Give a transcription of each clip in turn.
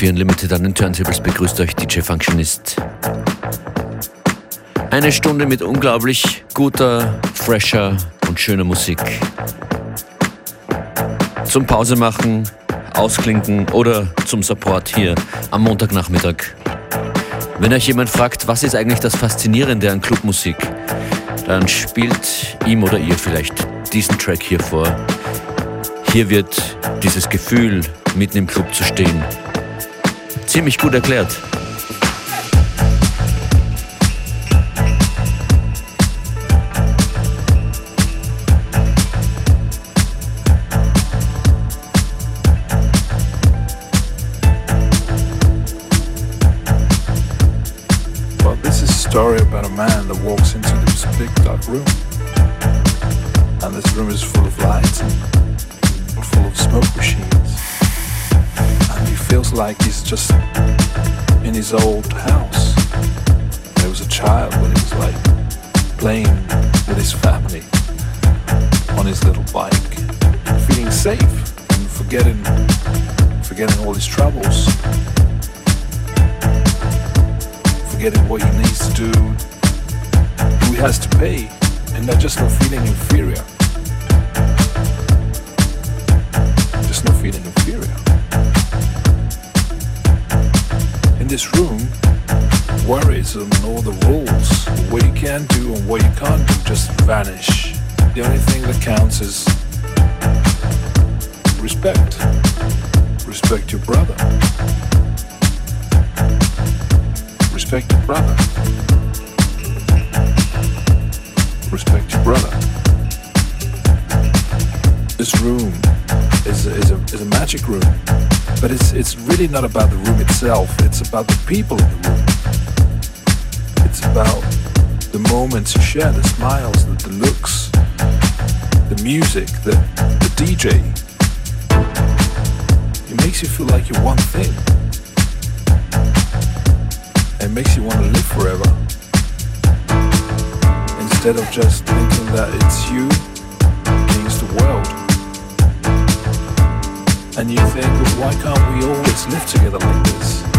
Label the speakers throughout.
Speaker 1: Herzlich willkommen bei FM4 Unlimited an den Turntables. Begrüßt euch DJ Functionist. Eine Stunde mit unglaublich guter, fresher und schöner Musik. Zum Pause machen, ausklinken oder zum Support hier am Montagnachmittag. Wenn euch jemand fragt, was ist eigentlich das Faszinierende an Clubmusik, dann spielt ihm oder ihr vielleicht diesen Track hier vor. Hier wird dieses Gefühl, mitten im Club zu stehen, ziemlich gut erklärt.
Speaker 2: Just in his old house. This room, worries and all the rules, what you can do and what you can't do, just vanish. The only thing that counts is respect. Respect your brother. Respect your brother. Respect your brother. This room is, is, a, is a magic room, but it's, it's really not about the room itself, it's about the people in the room. It's about the moments you share, the smiles, the, the looks, the music, the, the DJ. It makes you feel like you're one thing. It makes you want to live forever. Instead of just thinking that it's you And you think, why can't we always live together like this?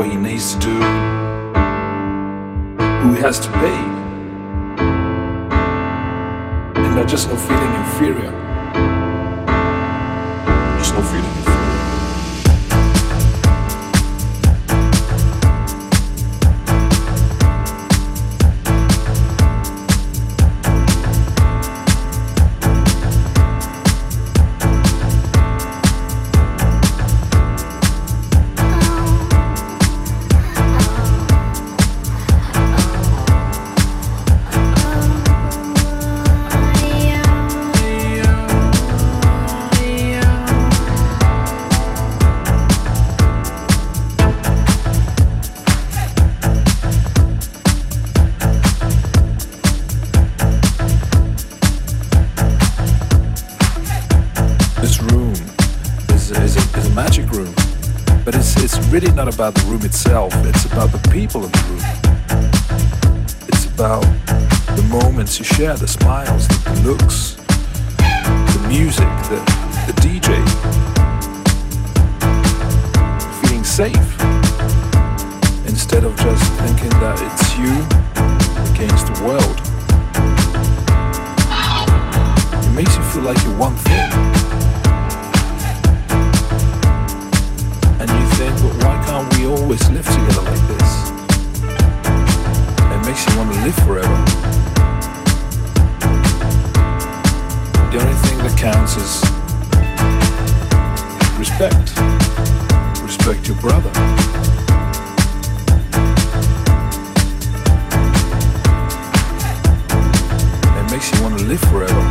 Speaker 2: what he needs to do, who he has to be. And there's just no feeling inferior. Just no feeling differences. Respect. Respect your brother. It makes you want to live forever.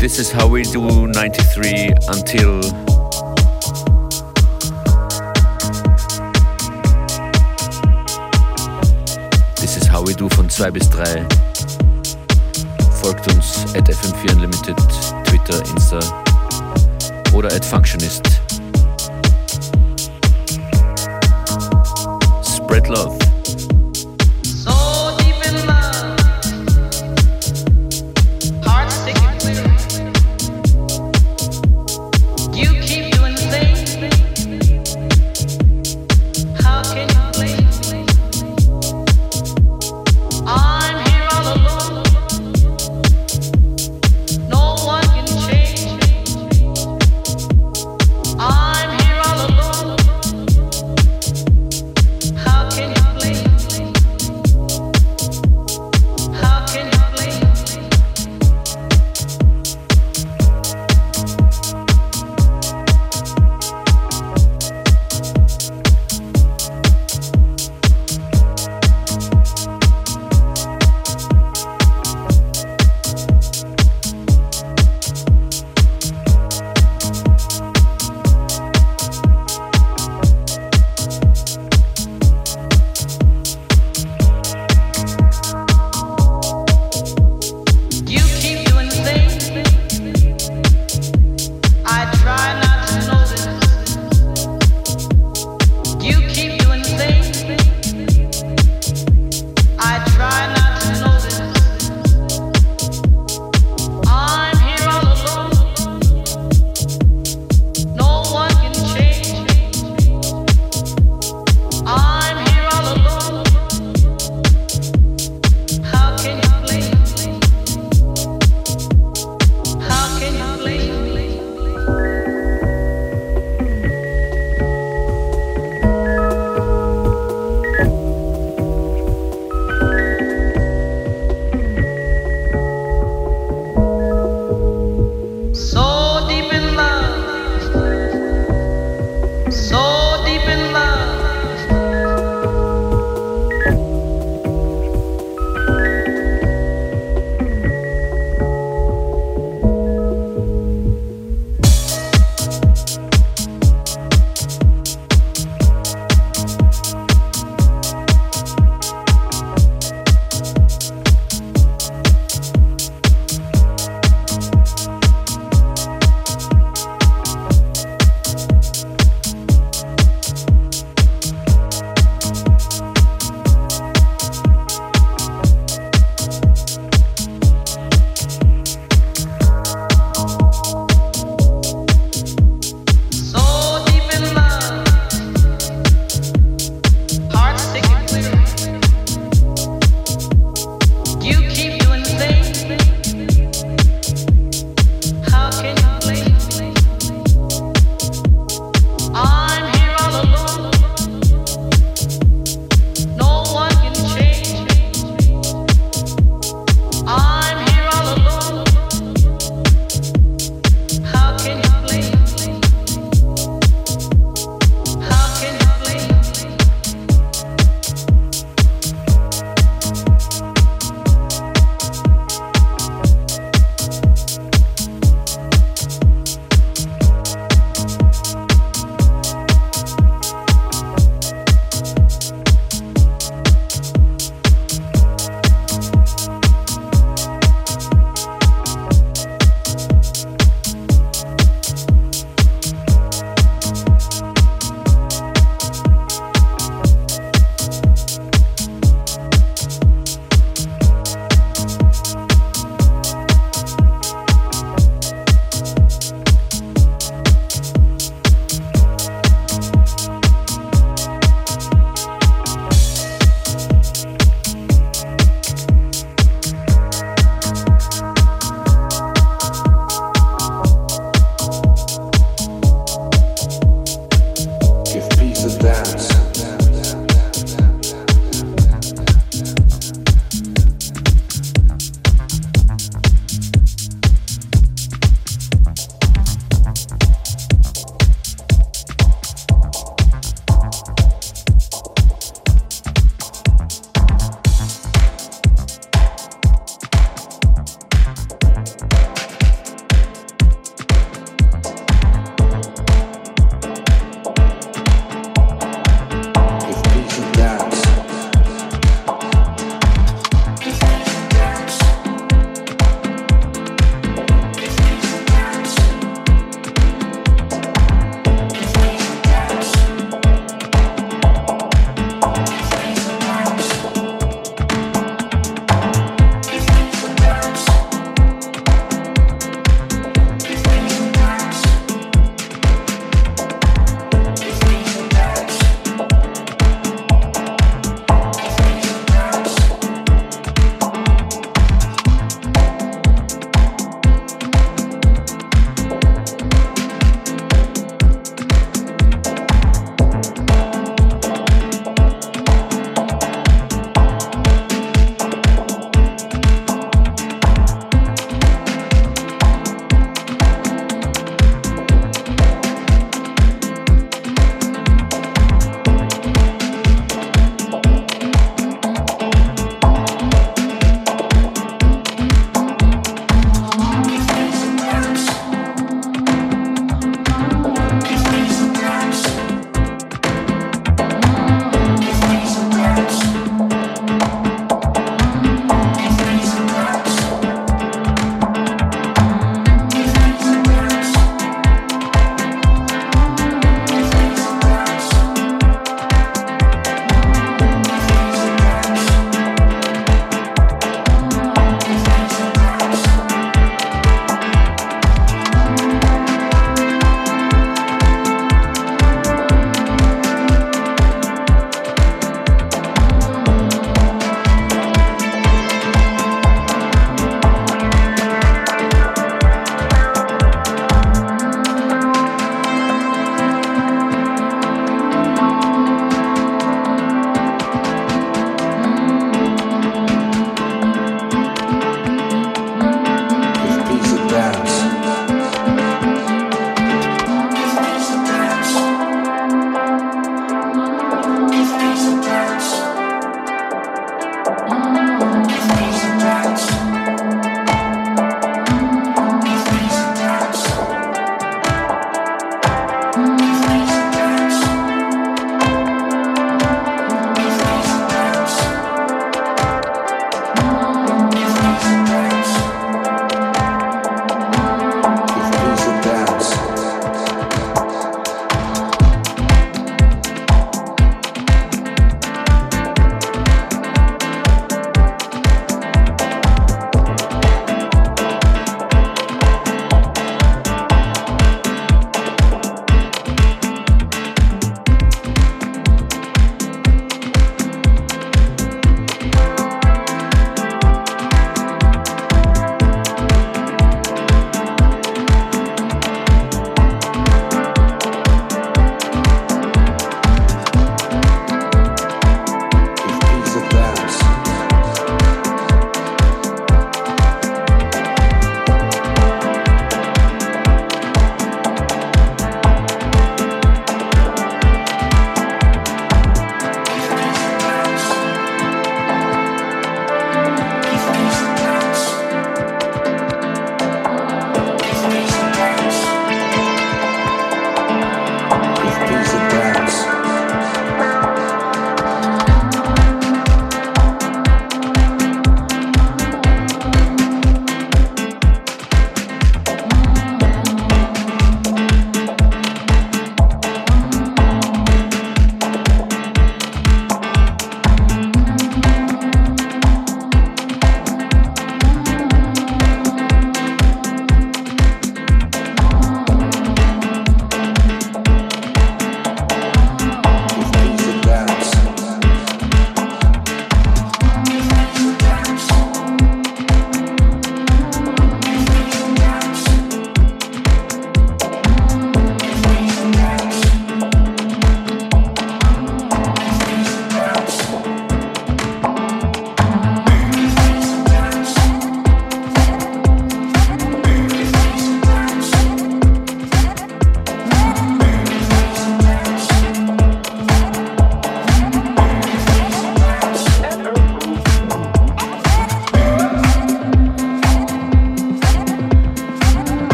Speaker 3: This is how we do 93 until This is how we do von 2 bis 3. Folgt uns at FM4 Unlimited, Twitter, Insta oder at Functionist. Spread love.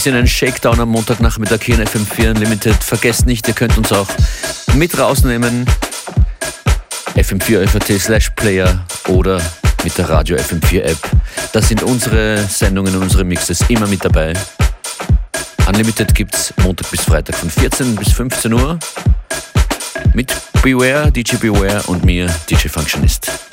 Speaker 1: Bisschen ein Shakedown am Montagnachmittag hier in FM4 Unlimited. Vergesst nicht, ihr könnt uns auch mit rausnehmen. FM4 slash Player oder mit der Radio FM4 App. Da sind unsere Sendungen und unsere Mixes immer mit dabei. Unlimited gibt's Montag bis Freitag von 14 bis 15 Uhr mit Beware, DJ Beware und mir, DJ Functionist.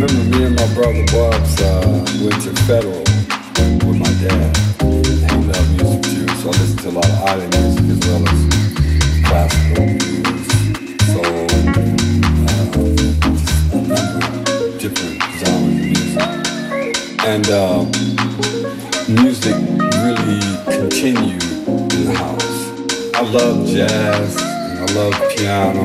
Speaker 4: Remember me and my brother Bubs uh, went to Federal with my dad. He loved music too, so I listened to a lot of island music as well as classical blues, soul, uh, different genres of music. And uh, music really continued in the house. I love jazz, and I love piano,